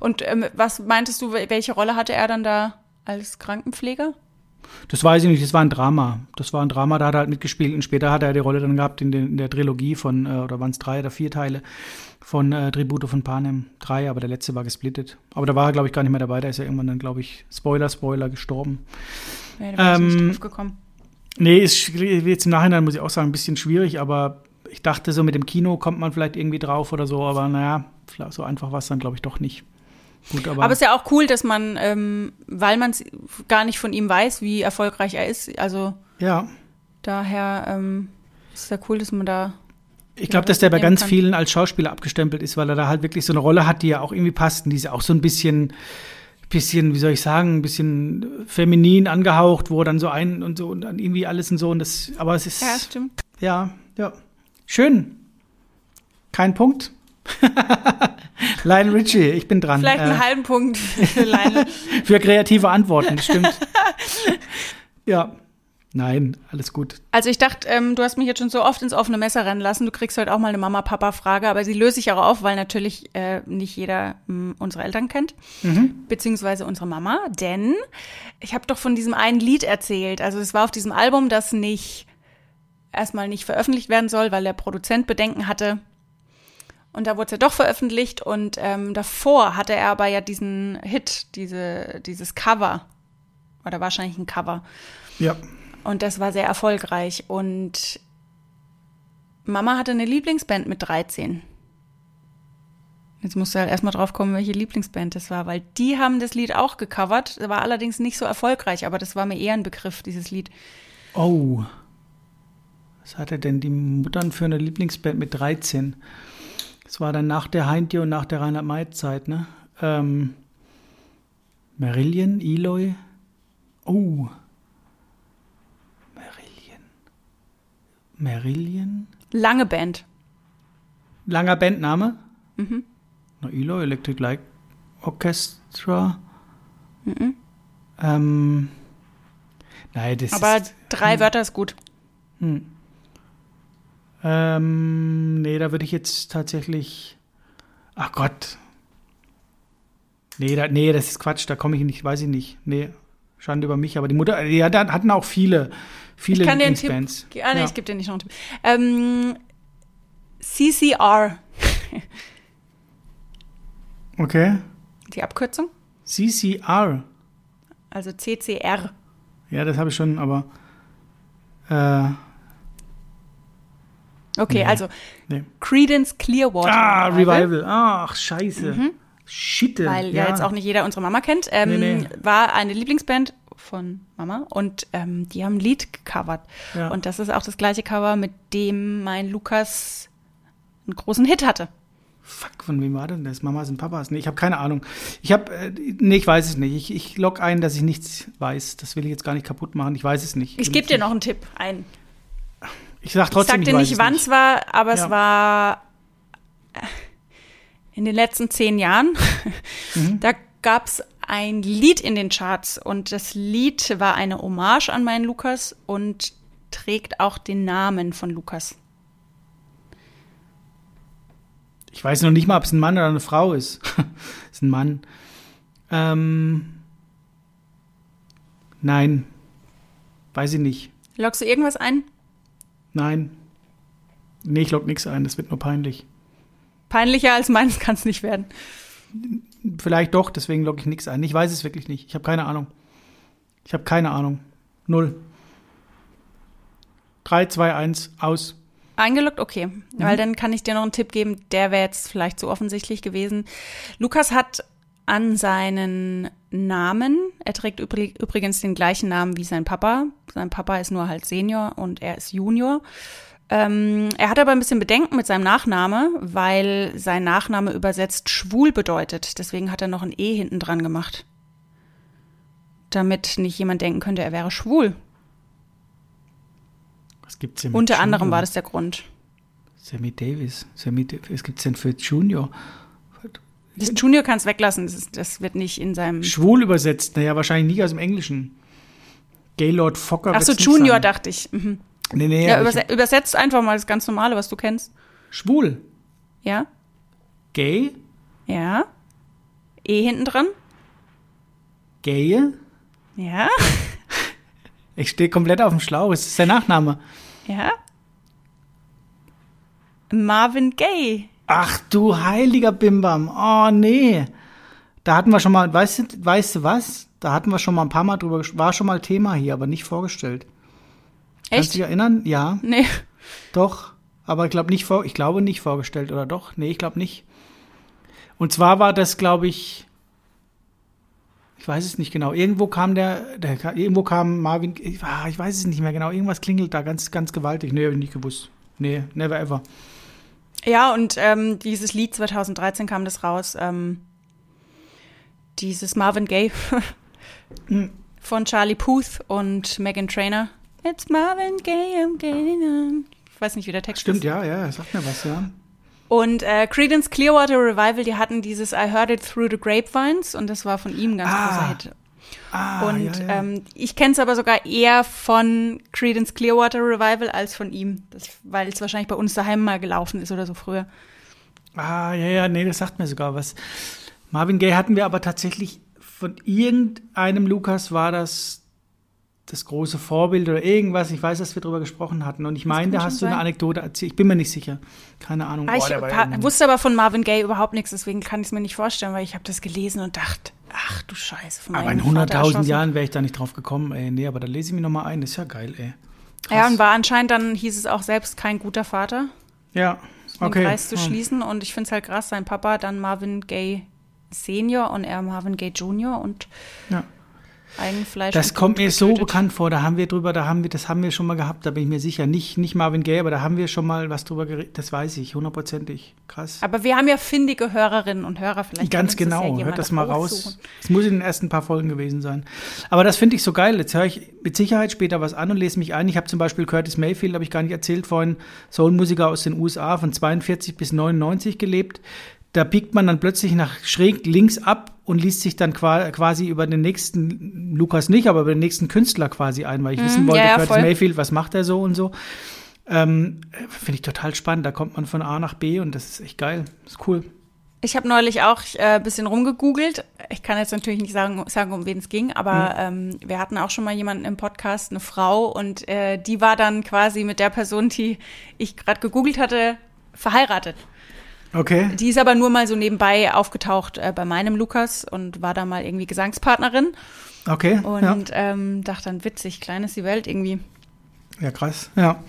Und ähm, was meintest du, wel- welche Rolle hatte er dann da als Krankenpfleger? Das weiß ich nicht, das war ein Drama. Das war ein Drama, da hat er halt mitgespielt und später hat er die Rolle dann gehabt in, den, in der Trilogie von, äh, oder waren es drei oder vier Teile von äh, Tribute von Panem. Drei, aber der letzte war gesplittet. Aber da war er, glaube ich, gar nicht mehr dabei. Da ist er irgendwann dann, glaube ich, Spoiler, Spoiler, gestorben. Ja, da bin ich Ähm, nicht drauf gekommen. Nee, ist jetzt im Nachhinein, muss ich auch sagen, ein bisschen schwierig, aber ich dachte, so mit dem Kino kommt man vielleicht irgendwie drauf oder so, aber naja, so einfach war es dann, glaube ich, doch nicht. Gut, aber, Aber es ist ja auch cool, dass man, ähm, weil man es gar nicht von ihm weiß, wie erfolgreich er ist. Also ja. daher ähm, ist es ja cool, dass man da. Ich glaube, dass der bei ganz kann. vielen als Schauspieler abgestempelt ist, weil er da halt wirklich so eine Rolle hat, die ja auch irgendwie passt und die ist auch so ein bisschen, bisschen, wie soll ich sagen, ein bisschen feminin angehaucht, wo dann so ein und so und dann irgendwie alles und so und das, aber es ist, Ja, stimmt. ja, ja. Schön. Kein Punkt. <laughs> Lionel Richie, ich bin dran. Vielleicht einen Äh, halben Punkt <laughs> für Lionel. für kreative Antworten, stimmt. <laughs> ja. Nein, alles gut. Also ich dachte, ähm, du hast mich jetzt schon so oft ins offene Messer rennen lassen. Du kriegst heute auch mal eine Mama-Papa-Frage, aber sie löse ich auch auf, weil natürlich äh, nicht jeder mh, unsere Eltern kennt, beziehungsweise unsere Mama. Denn ich habe doch von diesem einen Lied erzählt. Also es war auf diesem Album, das nicht erstmal nicht veröffentlicht werden soll, weil der Produzent Bedenken hatte. Und da wurde es ja doch veröffentlicht und ähm, davor hatte er aber ja diesen Hit, diese, dieses Cover. Oder wahrscheinlich ein Cover. Ja. Und das war sehr erfolgreich. Und Mama hatte eine Lieblingsband mit 13. Jetzt musst du halt erstmal drauf kommen, welche Lieblingsband das war, weil die haben das Lied auch gecovert, war allerdings nicht so erfolgreich, aber das war mir eher ein Begriff, dieses Lied. Oh. Was hatte denn die Muttern für eine Lieblingsband mit 13? Das war dann nach der Heintje und nach der Reinhard May-Zeit, ne? Ähm, Marillion, Eloy. Oh. Marillion. Marillion? Lange Band. Langer Bandname? Mhm. Na, Eloy, Electric Light Orchestra. Mhm. Ähm, nein, das Aber ist, drei Wörter ist gut. Hm. Ähm, nee, da würde ich jetzt tatsächlich. Ach Gott. Nee, da, nee, das ist Quatsch, da komme ich nicht, weiß ich nicht. Nee, Schande über mich, aber die Mutter, ja, da hatten auch viele, viele Ich kann Lieblingsbands. Tipp. Ah, nee, ja. ich gebe dir nicht noch einen Tipp. Ähm, CCR. <laughs> Okay. Die Abkürzung? CCR. Also CCR. Ja, das habe ich schon, aber. Äh, Okay, Nee. also nee. Credence Clearwater. Ah, Revival. Ach, scheiße. Schitte. Mhm. Weil ja. jetzt auch nicht jeder unsere Mama kennt. Ähm, Nee, nee. War eine Lieblingsband von Mama und ähm, die haben ein Lied gecovert. Ja. Und das ist auch das gleiche Cover, mit dem mein Lukas einen großen Hit hatte. Fuck, von wem war denn das? Mamas und Papas? Nee, ich habe keine Ahnung. Ich habe, äh, nee, ich weiß es nicht. Ich, ich log ein, dass ich nichts weiß. Das will ich jetzt gar nicht kaputt machen. Ich weiß es nicht. Ich gebe dir noch einen Tipp ein. Ich sag trotzdem, ich, dir weiß nicht, es wann es war, aber Ja. es war in den letzten zehn Jahren. Mhm. Da gab es ein Lied in den Charts und das Lied war eine Hommage an meinen Lukas und trägt auch den Namen von Lukas. Ich weiß noch nicht mal, ob es ein Mann oder eine Frau ist. <laughs> ist ein Mann. Ähm, nein. Weiß ich nicht. Loggst du irgendwas ein? Nein. Nee, ich log nichts ein. Das wird nur peinlich. Peinlicher als meins kann es nicht werden. Vielleicht doch, deswegen logge ich nichts ein. Ich weiß es wirklich nicht. Ich habe keine Ahnung. Ich habe keine Ahnung. Null. 3, 2, 1, aus. Eingeloggt? Okay. Weil dann kann ich dir noch einen Tipp geben, der wäre jetzt vielleicht so offensichtlich gewesen. Lukas hat an seinen Namen, er trägt übrig, übrigens den gleichen Namen wie sein Papa. Sein Papa ist nur halt Senior und er ist Junior. Ähm, er hat aber ein bisschen Bedenken mit seinem Nachname, weil sein Nachname übersetzt schwul bedeutet. Deswegen hat er noch ein E hinten dran gemacht. Damit nicht jemand denken könnte, er wäre schwul. Was gibt's denn Unter anderem Junior? war das der Grund. Sammy Davis. Sammy Davis. Was gibt's denn für Junior? Das Junior kannst weglassen, das, ist, das wird nicht in seinem. Schwul übersetzt. Naja, wahrscheinlich nicht aus dem Englischen. Gaylord Fokker. Ach so, Junior sein. dachte ich. Mhm. Nee, nee, Ja, aber überse ich, übersetzt einfach mal das ganz normale, was du kennst. schwul. Ja? Gay. Ja? E hinten dran? Gaye. Ja? <laughs> Ich stehe komplett auf dem Schlauch. Es ist der Nachname. Ja? Marvin Gaye. Ach du heiliger Bimbam. Oh nee. Da hatten wir schon mal, weißt du, weißt du was? Da hatten wir schon mal ein paar Mal drüber, war schon mal Thema hier, aber nicht vorgestellt. Kannst du Echt? dich erinnern? Ja, Nee. doch. Aber ich glaube nicht vor, ich glaube nicht vorgestellt, oder doch? Nee, ich glaube nicht. Und zwar war das, glaube ich, ich weiß es nicht genau. Irgendwo kam der, der irgendwo kam Marvin, ich, ah, ich weiß es nicht mehr genau. Irgendwas klingelt da ganz, ganz gewaltig. Nee, hab ich nicht gewusst. Nee, never ever. Ja, und ähm, dieses Lied 2013 kam das raus. Ähm, dieses Marvin Gaye <laughs> von Charlie Puth und Megan Trainor. It's Marvin Gaye, I'm getting on. Ich weiß nicht, wie der Text Stimmt, ist. ja, ja, sagt mir was, ja. Und äh, Credence Clearwater Revival, die hatten dieses I Heard It Through the Grapevines und das war von ihm ganz Ah. Hit. Ah, Und ja, ja. Ähm, ich kenne es aber sogar eher von Credence Clearwater Revival als von ihm, weil es wahrscheinlich bei uns daheim mal gelaufen ist oder so früher. Ah, ja, ja, nee, das sagt mir sogar was. Marvin Gaye hatten wir aber tatsächlich von irgendeinem Lukas war das das große Vorbild oder irgendwas. Ich weiß, dass wir darüber gesprochen hatten. Und ich meine, da hast du eine sein. Anekdote erzählt. Ich bin mir nicht sicher. Keine Ahnung. Ah, ich irgendwann- wusste aber von Marvin Gaye überhaupt nichts, deswegen kann ich es mir nicht vorstellen, weil ich habe das gelesen und dachte, ach du Scheiße. Von aber meinem in Vater 100.000 erschossen. Jahren wäre ich da nicht drauf gekommen. Ey, nee, aber da lese ich mich nochmal ein. Das ist ja geil, ey. Ja, und war anscheinend dann, hieß es auch selbst kein guter Vater, Ja, den okay. Kreis zu schließen. Und ich finde es halt krass, sein Papa dann Marvin Gaye Senior und er Marvin Gaye Junior und Ja. Eigenfleisch. Das kommt mir so bekannt vor. Da haben wir drüber, da haben wir, das haben wir schon mal gehabt. Da bin ich mir sicher. Nicht, nicht Marvin Gaye, aber da haben wir schon mal was drüber geredet. Das weiß ich, hundertprozentig. Krass. Aber wir haben ja findige Hörerinnen und Hörer vielleicht. Ganz ja genau, jemand hört das mal raus. Es muss in den ersten paar Folgen gewesen sein. Aber das finde ich so geil. Jetzt höre ich mit Sicherheit später was an und lese mich ein. Ich habe zum Beispiel Curtis Mayfield, habe ich gar nicht erzählt vorhin, Soulmusiker aus den USA von 42 bis 99 gelebt. Da biegt man dann plötzlich nach schräg links ab und liest sich dann qua- quasi über den nächsten, Lukas nicht, aber über den nächsten Künstler quasi ein, weil ich wissen wollte, Mhm. ja, Curtis voll. Mayfield, was macht er so und so. Ähm, Finde ich total spannend. Da kommt man von A nach B und das ist echt geil. Das ist cool. Ich habe neulich auch äh, ein bisschen rumgegoogelt. Ich kann jetzt natürlich nicht sagen, sagen um wen es ging, aber ähm, wir hatten auch schon mal jemanden im Podcast, eine Frau, und äh, die war dann quasi mit der Person, die ich gerade gegoogelt hatte, verheiratet. Okay. Die ist aber nur mal so nebenbei aufgetaucht äh, bei meinem Lukas und war da mal irgendwie Gesangspartnerin Okay. ja. und ähm, dachte dann, witzig, klein ist die Welt irgendwie. Ja, krass. Ja.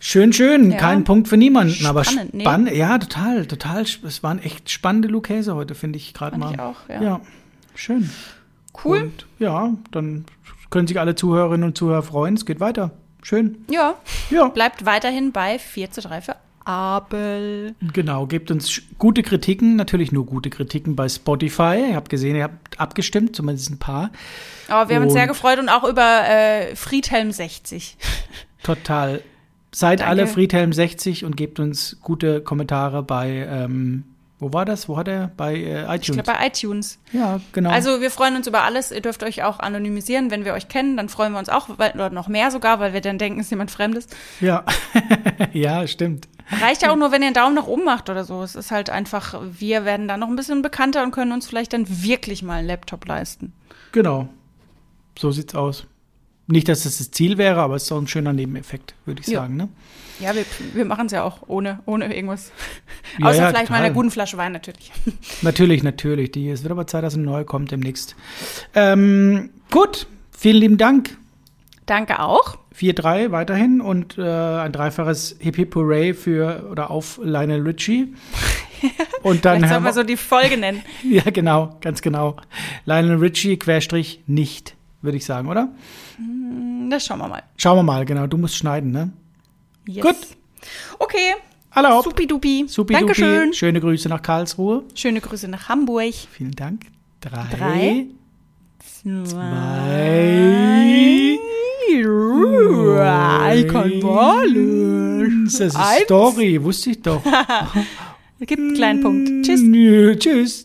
Schön, schön. Ja. Kein Punkt für niemanden, aber Spannend, nee. spannend. Ja, total, total. Es waren echt spannende Lucchese heute, finde ich gerade mal. ich auch, ja. ja. Schön. Cool. Und ja, dann können sich alle Zuhörerinnen und Zuhörer freuen. Es geht weiter. Schön. Ja, Ja. bleibt weiterhin bei 4 zu 3 für Abel. Genau, gebt uns gute Kritiken, natürlich nur gute Kritiken bei Spotify. Ihr habt gesehen, ihr habt abgestimmt, zumindest ein paar. Aber wir haben uns sehr Und- gefreut und auch über äh, Friedhelm 60. <laughs> Total. Seid Danke. alle Friedhelm 60 und gebt uns gute Kommentare bei, ähm, wo war das? Wo hat er? Bei äh, Ich iTunes. glaube bei iTunes. ja, genau. Also wir freuen uns über alles. Ihr dürft euch auch anonymisieren, wenn wir euch kennen. Dann freuen wir uns auch, weil, oder noch mehr sogar, weil wir dann denken, es ist jemand Fremdes. ja. <laughs> ja, stimmt. Reicht ja auch nur, wenn ihr einen Daumen nach oben macht oder so. Es ist halt einfach, wir werden dann noch ein bisschen bekannter und können uns vielleicht dann wirklich mal einen Laptop leisten. Genau. So sieht's aus. Nicht, dass das das Ziel wäre, aber es ist auch ein schöner Nebeneffekt, würde ich Ja. sagen. Ne? Ja, wir, wir machen es ja auch ohne, ohne irgendwas. Ja, Außer ja, vielleicht mal total. einer guten Flasche Wein natürlich. Natürlich, natürlich. Die, es wird aber Zeit, dass eine neue kommt demnächst. Ähm, gut, vielen lieben Dank. Danke auch. 4-3 weiterhin und äh, ein dreifaches Hip Hip Hooray für oder auf Lionel Richie. <laughs> Und dann sollten wir wir, so die Folge nennen. <laughs> ja genau, ganz genau. Lionel Richie Querstrich nicht, würde ich sagen, oder? Das schauen wir mal. Schauen wir mal, genau. Du musst schneiden, ne? Yes. Gut. Okay. Hopp. Supidupi. Supi Dankeschön. Schöne Grüße nach Karlsruhe. Schöne Grüße nach Hamburg. Vielen Dank. Drei. Drei. Zwei. Ich kann Das ist Eins. Story, wusste ich doch. <laughs> Es gibt einen kleinen Punkt. Tschüss. Nö, tschüss.